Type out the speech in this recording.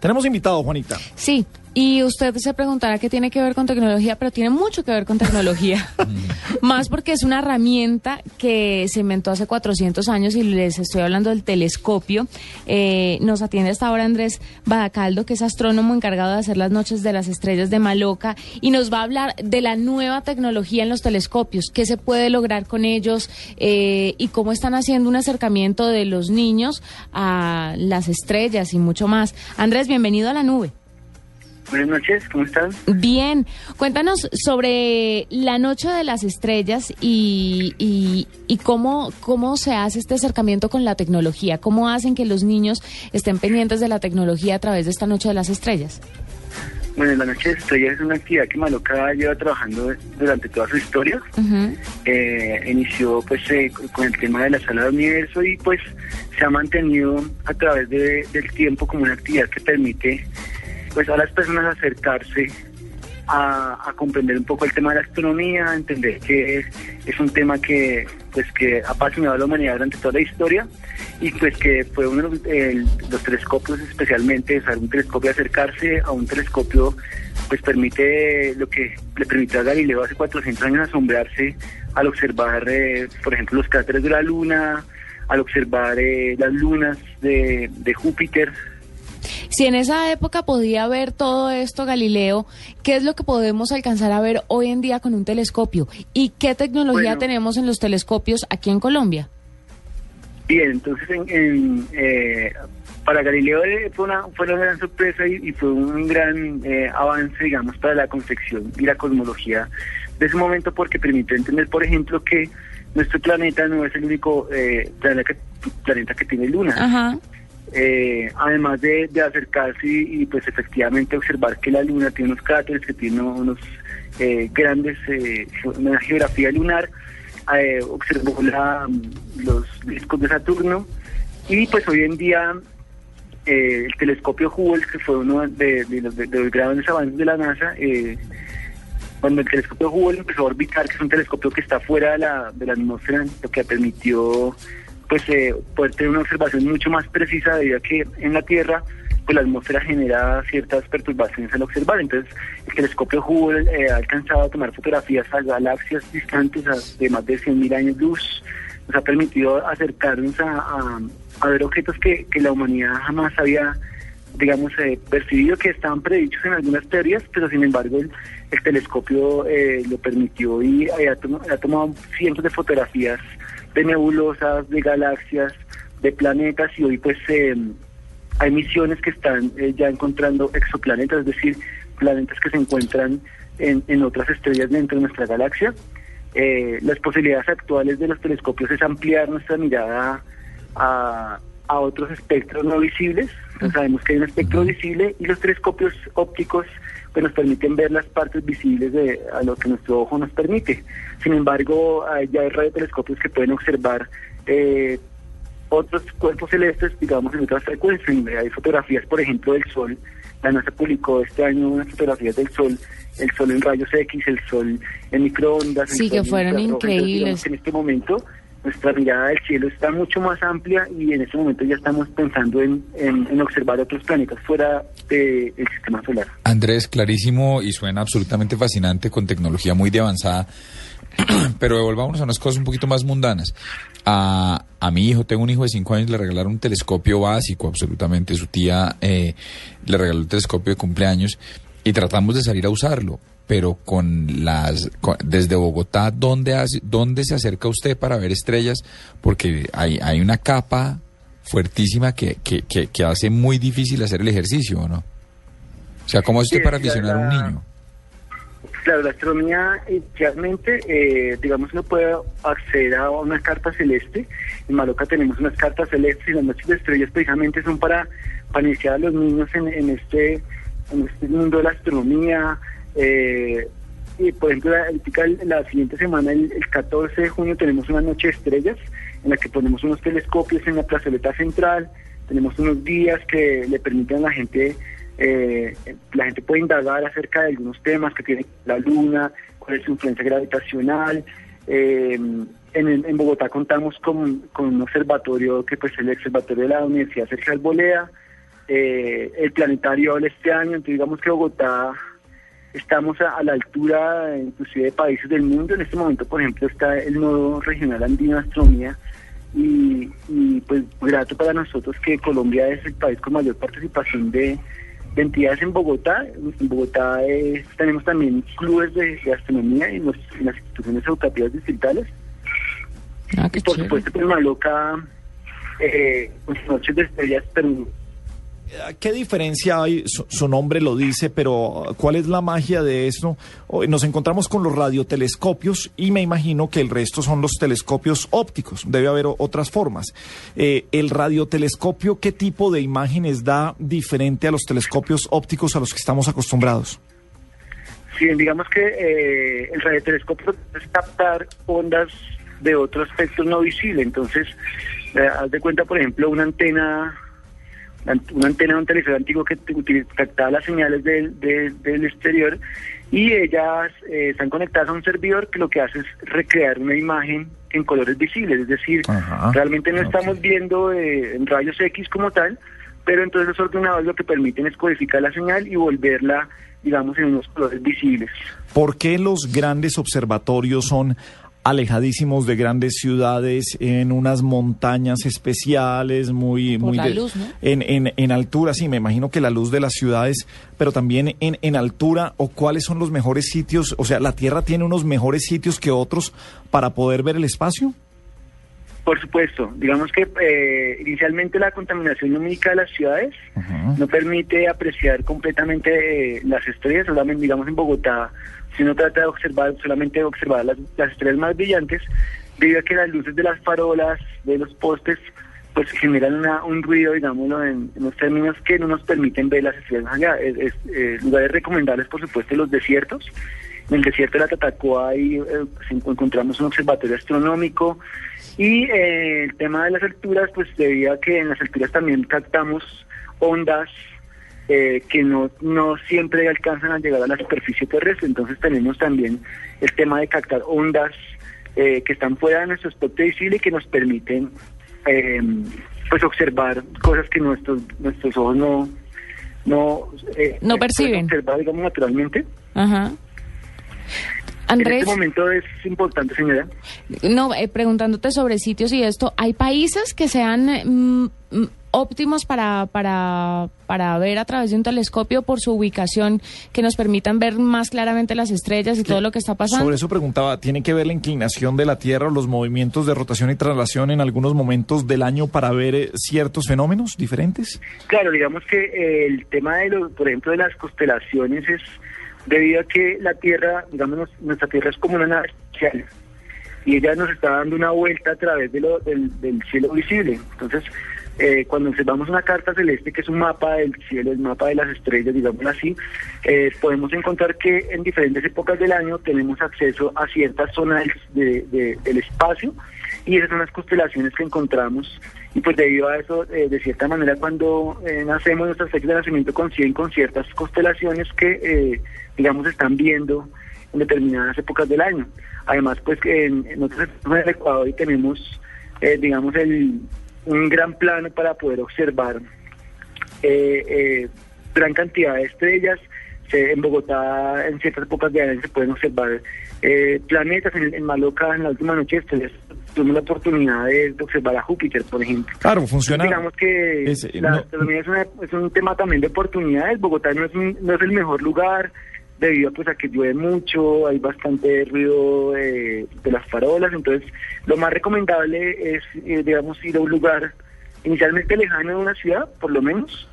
Tenemos invitado, Juanita. Sí, y usted se preguntará qué tiene que ver con tecnología, pero tiene mucho que ver con tecnología. Más porque es una herramienta que se inventó hace 400 años y les estoy hablando del telescopio. Eh, nos atiende hasta ahora Andrés Badacaldo, que es astrónomo encargado de hacer las noches de las estrellas de Maloca, y nos va a hablar de la nueva tecnología en los telescopios, qué se puede lograr con ellos eh, y cómo están haciendo un acercamiento de los niños a las estrellas y mucho más. Andrés, bienvenido a la nube. Buenas noches, ¿cómo están? Bien, cuéntanos sobre la Noche de las Estrellas y, y, cómo, cómo se hace este acercamiento con la tecnología, cómo hacen que los niños estén pendientes de la tecnología a través de esta Noche de las Estrellas. Bueno, la Noche de las Estrellas es una actividad que Maloca lleva trabajando durante toda su historia. Eh, inició pues eh, con el tema de la sala de universo y pues se ha mantenido a través del tiempo como una actividad que permite pues a las personas acercarse a, comprender un poco el tema de la astronomía, entender que es, un tema que pues que ha apasionado a la humanidad durante toda la historia y pues que fue uno de los, telescopios especialmente, o un telescopio acercarse a un telescopio pues permite lo que le permitió a Galileo hace 400 años asombrarse al observar, eh, por ejemplo, los cráteres de la Luna, al observar eh, las lunas de Júpiter, si en esa época podía ver todo esto, Galileo, ¿qué es lo que podemos alcanzar a ver hoy en día con un telescopio? ¿Y qué tecnología tenemos en los telescopios aquí en Colombia? Bien, entonces eh, para Galileo eh, fue una, fue una gran sorpresa y, fue un gran eh, avance, digamos, para la concepción y la cosmología de ese momento porque permitió entender, por ejemplo, que nuestro planeta no es el único planeta, que, planeta que tiene luna. Ajá. Eh, además de, acercarse y, pues efectivamente observar que la luna tiene unos cráteres, que tiene unos eh, grandes, eh, una geografía lunar, observó los discos de Saturno y pues hoy en día el telescopio Hubble, que fue uno de, los, grandes avances de la NASA, cuando el telescopio Hubble empezó a orbitar, que es un telescopio que está fuera de la, de la atmósfera, lo que permitió pues eh, poder tener una observación mucho más precisa debido a que en la Tierra pues la atmósfera genera ciertas perturbaciones al observar. Entonces, el telescopio Hubble eh, ha alcanzado a tomar fotografías a galaxias distantes de más de 100.000 años luz. Nos ha permitido acercarnos a, ver objetos que, la humanidad jamás había, digamos, eh, percibido, que estaban predichos en algunas teorías, pero sin embargo el, telescopio eh, lo permitió y ha, ha tomado cientos de fotografías de nebulosas, de galaxias, de planetas y hoy pues eh, hay misiones que están eh, ya encontrando exoplanetas, es decir, planetas que se encuentran en, otras estrellas dentro de nuestra galaxia. Eh, las posibilidades actuales de los telescopios es ampliar nuestra mirada a, a otros espectros no visibles. sabemos que hay un espectro visible y los telescopios ópticos pues, nos permiten ver las partes visibles de a lo que nuestro ojo nos permite. Sin embargo, ya hay radiotelescopios que pueden observar eh, otros cuerpos celestes, digamos, en otras frecuencias. Hay fotografías, por ejemplo, del Sol. La NASA publicó este año unas fotografías del Sol, el Sol en rayos X, el Sol en microondas. Sí, que fueron increíbles. en este momento nuestra mirada del cielo está mucho más amplia y en este momento ya estamos pensando en, observar otros planetas fuera del sistema solar. Andrés, clarísimo y suena absolutamente fascinante con tecnología muy de avanzada. Pero devolvámonos a unas cosas un poquito más mundanas. A, a mi hijo, tengo un hijo de 5 años, le regalaron un telescopio básico, absolutamente. Su tía eh, le regaló el telescopio de cumpleaños y tratamos de salir a usarlo pero con las desde Bogotá, ¿dónde, hace, ¿dónde se acerca usted para ver estrellas? Porque hay, hay una capa fuertísima que, que, que, hace muy difícil hacer el ejercicio, ¿no? O sea, ¿cómo es usted para aficionar a un niño? Claro, la astronomía inicialmente, eh, digamos, no puede acceder a una carta celeste. En Maloca tenemos unas cartas celestes y las noches de estrellas precisamente son para, para iniciar a los niños en, en, este, en este mundo de la astronomía, eh, y por ejemplo, la, la siguiente semana, el, 14 de junio, tenemos una noche de estrellas en la que ponemos unos telescopios en la plazoleta central, tenemos unos días que le permiten a la gente, eh, la gente puede indagar acerca de algunos temas que tiene la luna, cuál es su influencia gravitacional. Eh, en, Bogotá contamos con, con, un observatorio que pues es el observatorio de la Universidad Sergio Albolea, eh, el planetario este año, entonces digamos que Bogotá estamos a, la altura inclusive de países del mundo. En este momento, por ejemplo, está el nodo regional andino de astronomía y, y pues grato para nosotros que Colombia es el país con mayor participación de, entidades en Bogotá. En Bogotá tenemos también clubes de, astronomía y, las instituciones educativas distritales. Ah, y por supuesto, pues Maloca, eh, pues, Noches de Estrellas, pero ¿Qué diferencia hay? Su, nombre lo dice, pero ¿cuál es la magia de esto? Nos encontramos con los radiotelescopios y me imagino que el resto son los telescopios ópticos. Debe haber otras formas. Eh, ¿El radiotelescopio qué tipo de imágenes da diferente a los telescopios ópticos a los que estamos acostumbrados? Sí, digamos que eh, el radiotelescopio es captar ondas de otro aspecto no visible. Entonces, eh, haz de cuenta, por ejemplo, una antena una antena de un televisor antiguo que captaba las señales del, del, exterior y ellas eh, están conectadas a un servidor que lo que hace es recrear una imagen en colores visibles, es decir, realmente no estamos viendo eh, en rayos X como tal, pero entonces los ordenadores lo que permiten es codificar la señal y volverla, digamos, en unos colores visibles. ¿Por qué los grandes observatorios son alejadísimos de grandes ciudades, en unas montañas especiales, muy... muy en, en, en, altura, sí, me imagino que la luz de las ciudades, pero también en, en altura, o cuáles son los mejores sitios, o sea, ¿la Tierra tiene unos mejores sitios que otros para poder ver el espacio? Por supuesto, digamos que eh, inicialmente la contaminación lumínica de las ciudades no permite apreciar completamente eh, las estrellas, solamente digamos en Bogotá si uno trata de observar, solamente observar las, estrellas más brillantes, debido a que las luces de las farolas, de los postes, pues generan un ruido, digámoslo, en, los términos que no nos permiten ver las estrellas allá. Es, eh, lugares recomendables, por supuesto, los desiertos. En el desierto de la Tatacoa ahí eh, encontramos un observatorio astronómico y eh, el tema de las alturas, pues debido a que en las alturas también captamos ondas eh, que no, no siempre alcanzan a llegar a la superficie terrestre. Entonces tenemos también el tema de captar ondas eh, que están fuera de nuestro espectro visible y que nos permiten eh, pues observar cosas que nuestros nuestros ojos no no no perciben observar digamos naturalmente Ajá. Andrés. En este momento es importante, señora. No, preguntándote sobre sitios y esto, ¿hay países que sean mm, mm, óptimos para, para, para ver a través de un telescopio por su ubicación que nos permitan ver más claramente las estrellas y todo lo que está pasando. Sobre eso preguntaba, ¿tiene que ver la inclinación de la Tierra o los movimientos de rotación y traslación en algunos momentos del año para ver eh, ciertos fenómenos diferentes? Claro, digamos que eh, el tema de, los, por ejemplo, de las constelaciones es debido a que la Tierra, digamos, nuestra Tierra es como una nave y ella nos está dando una vuelta a través de lo, del cielo visible. Entonces, eh, cuando observamos una carta celeste, que es un mapa del cielo, el mapa de las estrellas, digamos así, eh, podemos encontrar que en diferentes épocas del año tenemos acceso a ciertas zonas de, del espacio y esas son las constelaciones que encontramos. Y pues debido a eso, eh, de cierta manera, cuando nacemos, nuestras fechas de nacimiento coinciden con ciertas constelaciones que, digamos, están viendo en determinadas épocas del año. Además, pues en, nosotros en el Ecuador y tenemos, digamos, el un gran plano para poder observar eh, eh, gran cantidad de estrellas. en Bogotá, en ciertas épocas de año, se pueden observar eh, planetas. En, Maloca, en la última noche estrellas, tuvimos la oportunidad de, observar a Júpiter, por ejemplo. Claro, funciona. digamos que la astronomía es, un tema también de oportunidades. Bogotá no es, no es el mejor lugar debido pues, a que llueve mucho, hay bastante ruido de las farolas, entonces lo más recomendable es, eh, digamos, ir a un lugar inicialmente lejano de una ciudad, por lo menos,